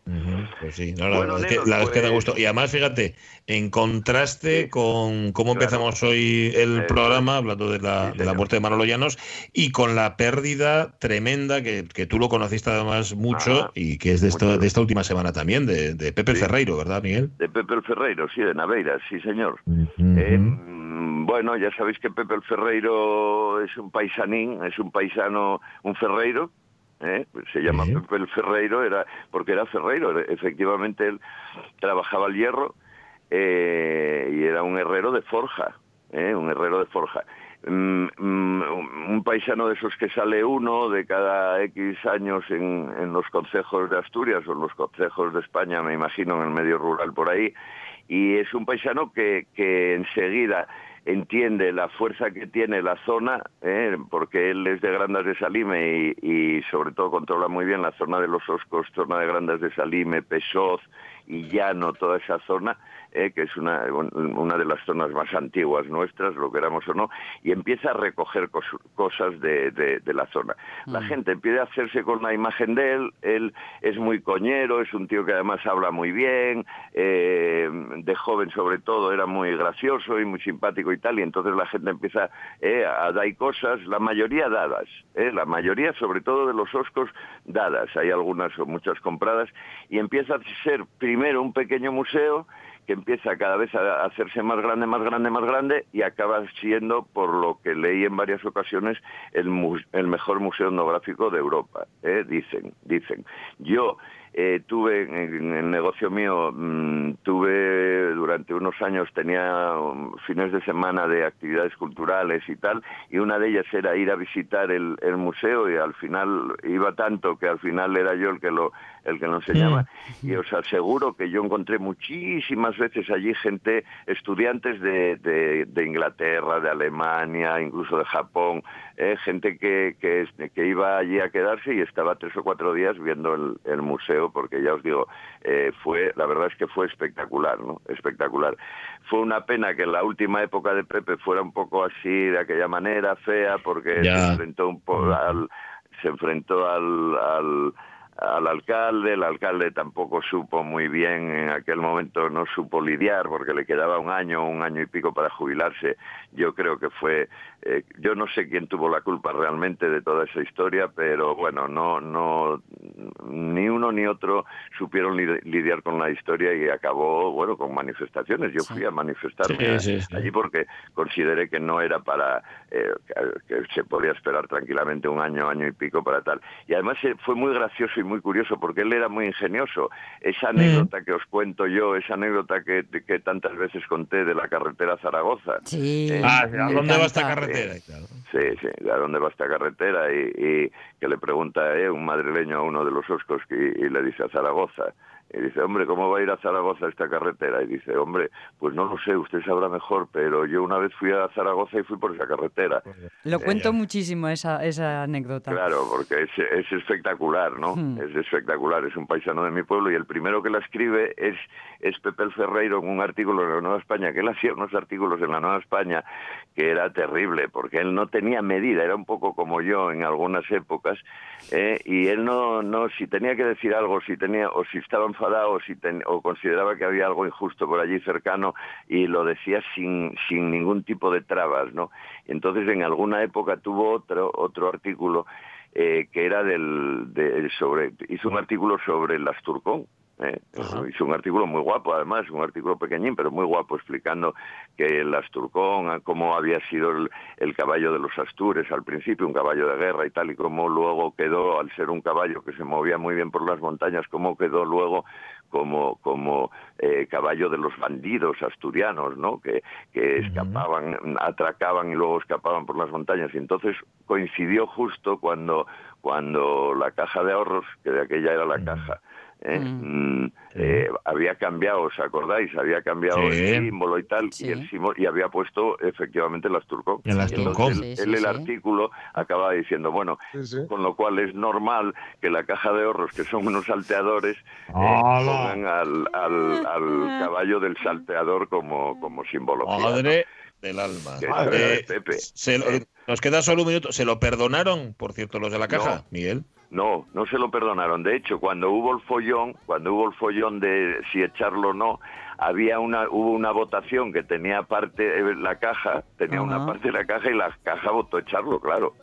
Pues sí, no, la Bueno, verdad es que, Nenos, la verdad es que da pues- gusto. Y además, fíjate, en contraste con cómo empezamos hoy el programa, hablando de la, de la muerte de Manolo Llanos, y con la pérdida tremenda que, que tú lo conociste además mucho Ajá. y que es de esta, de esta última semana también, de, de Pepe Sí. Ferreiro, ¿verdad, Miguel? De Pepe el Ferreiro, sí, de Naveiras, sí, señor. Eh, mm, bueno, ya sabéis que Pepe el Ferreiro es un paisanín, es un paisano, un ferreiro. ¿Eh? Se llama Pepe el Ferreiro, era porque era ferreiro. Efectivamente, él trabajaba el hierro eh, y era un herrero de forja, ¿eh? un herrero de forja. Mm, mm, un paisano de esos que sale uno de cada X años en, en los concejos de Asturias o en los concejos de España, me imagino, en el medio rural por ahí, y es un paisano que, que enseguida entiende la fuerza que tiene la zona, ¿eh? porque él es de Grandas de Salime y, y sobre todo controla muy bien la zona de los Oscos, zona de Grandas de Salime, Pesoz y Llano, toda esa zona, ¿eh? que es una, una de las zonas más antiguas nuestras, lo queramos o no, y empieza a recoger cos- cosas de, de- de la zona. La gente empieza a hacerse con la imagen de él, él es muy coñero, es un tío que además habla muy bien, eh, de joven sobre todo era muy gracioso y muy simpático y tal, y entonces la gente empieza eh, a dar cosas, la mayoría dadas, eh, la mayoría sobre todo de los oscos dadas, hay algunas o muchas compradas, y empieza a ser primero un pequeño museo, que empieza cada vez a hacerse más grande, más grande, más grande y acaba siendo, por lo que leí en varias ocasiones, el, mu- el mejor museo etnográfico de Europa. ¿eh? Dicen, dicen. Yo eh, tuve en, el negocio mío, mm, tuve durante unos años, tenía um, fines de semana de actividades culturales y tal, y una de ellas era ir a visitar el, el museo y al final iba tanto que al final era yo el que lo el que lo enseñaba. Y os aseguro que yo encontré muchísimas veces allí gente, estudiantes de, de, de Inglaterra, de Alemania, incluso de Japón, eh, gente que, que, que iba allí a quedarse y estaba tres o cuatro días viendo el, el museo, porque ya os digo, eh, fue, la verdad es que fue espectacular, ¿no? Espectacular. Fue una pena que en la última época de Pepe fuera un poco así, de aquella manera, fea, porque Ya. se enfrentó un poco al, se enfrentó al, al al alcalde, el alcalde tampoco supo muy bien, en aquel momento no supo lidiar porque le quedaba un año, un año y pico para jubilarse. Yo creo que fue, eh, yo no sé quién tuvo la culpa realmente de toda esa historia, pero bueno, no, no, ni uno ni otro supieron li- lidiar con la historia y acabó, bueno, con manifestaciones. Yo fui a manifestarme Sí, sí, sí. allí porque consideré que no era para, eh, que, que se podía esperar tranquilamente un año, año y pico para tal. Y además eh, fue muy gracioso y muy curioso porque él era muy ingenioso. Esa anécdota que os cuento yo, esa anécdota que, que tantas veces conté de la carretera Zaragoza. Sí. Eh, Ah, ¿a dónde va esta carretera? Eh. Sí, sí, ¿a dónde va esta carretera? Y, y que le pregunta eh, un madrileño a uno de los oscos que, y le dice a Zaragoza. Y dice, hombre, ¿cómo va a ir a Zaragoza esta carretera? Y dice, hombre, pues no lo sé, usted sabrá mejor, pero yo una vez fui a Zaragoza y fui por esa carretera. Lo Eh, cuento muchísimo esa, esa anécdota. Claro, porque es, es espectacular, ¿no? Hmm. Es espectacular, es un paisano de mi pueblo y el primero que la escribe es, es Pepe el Ferreiro en un artículo en la Nueva España, que él hacía unos artículos en la Nueva España que era terrible, porque él no tenía medida, era un poco como yo en algunas épocas, eh, y él no, no, si tenía que decir algo, si tenía, o si estaba o si ten- o consideraba que había algo injusto por allí cercano, y lo decía sin, sin ningún tipo de trabas, ¿no? Entonces en alguna época tuvo otro, otro artículo eh, que era del, de- sobre, hizo un artículo sobre el Asturcón, ¿eh? Hizo un artículo muy guapo, además, un artículo pequeñín, pero muy guapo, explicando que el Asturcón, a cómo había sido el, el caballo de los Astures al principio, un caballo de guerra y tal, y cómo luego quedó, al ser un caballo que se movía muy bien por las montañas, cómo quedó luego como, como eh, caballo de los bandidos asturianos, ¿no? Que, que escapaban, atracaban y luego escapaban por las montañas. Y entonces coincidió justo cuando, cuando la caja de ahorros, que de aquella era la caja, ¿eh? Mm, eh, había cambiado, ¿os acordáis? Había cambiado Sí. el símbolo y tal, y el símbolo, y había puesto efectivamente el Asturcón. El Y Asturcón. entonces Sí, él, sí, el sí. artículo acababa diciendo, bueno, con lo cual es normal que la caja de ahorros, que son unos salteadores, eh, pongan al, al, al caballo del salteador como, como simbología. ¿no? Madre del alma. Que era de Eh, Pepe. se lo- nos queda solo un minuto. ¿Se lo perdonaron, por cierto, los de la caja, No. Miguel? No, no se lo perdonaron. De hecho, cuando hubo el follón, cuando hubo el follón de si echarlo o no, había una, hubo una votación que tenía parte eh, la caja, tenía una parte de la caja y la caja votó echarlo, claro.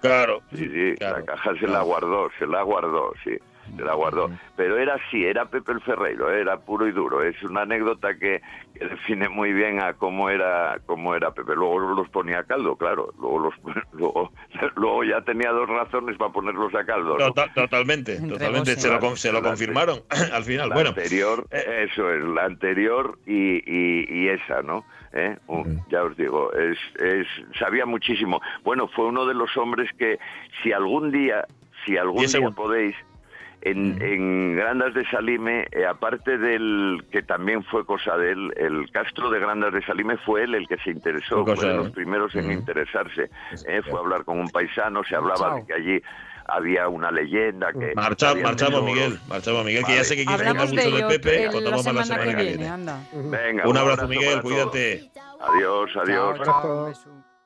Claro. Sí, sí, la caja se la guardó, se la guardó, sí, la guardó. Pero era así, era Pepe el Ferreiro, era puro y duro. Es una anécdota que, que define muy bien a cómo era, cómo era Pepe. Luego los ponía a caldo, claro. Luego, los, luego, luego ya tenía dos razones para ponerlos a caldo. ¿no? Tota- totalmente, totalmente. Se lo, con- se lo La- confirmaron al final. la Bueno, anterior, eso es, la anterior y, y, y esa, ¿no? ¿Eh? Un- Ya os digo, es, es, sabía muchísimo. Bueno, fue uno de los hombres que, si algún día, si algún día podéis, en, en Grandas de Salime, eh, aparte del que también fue cosa de él, el Castro de Grandas de Salime fue él el que se interesó, Fue fue, de los primeros en interesarse. eh, fue a hablar con un paisano, se hablaba de que allí había una leyenda que marcha, marchamos, Miguel. Marchamos, Miguel, que ya sé que quieres de mucho de Pepe. contamos más la semana semana que que viene, viene. anda. Venga, Un abrazo, Miguel, cuídate. Adiós, adiós. Chao.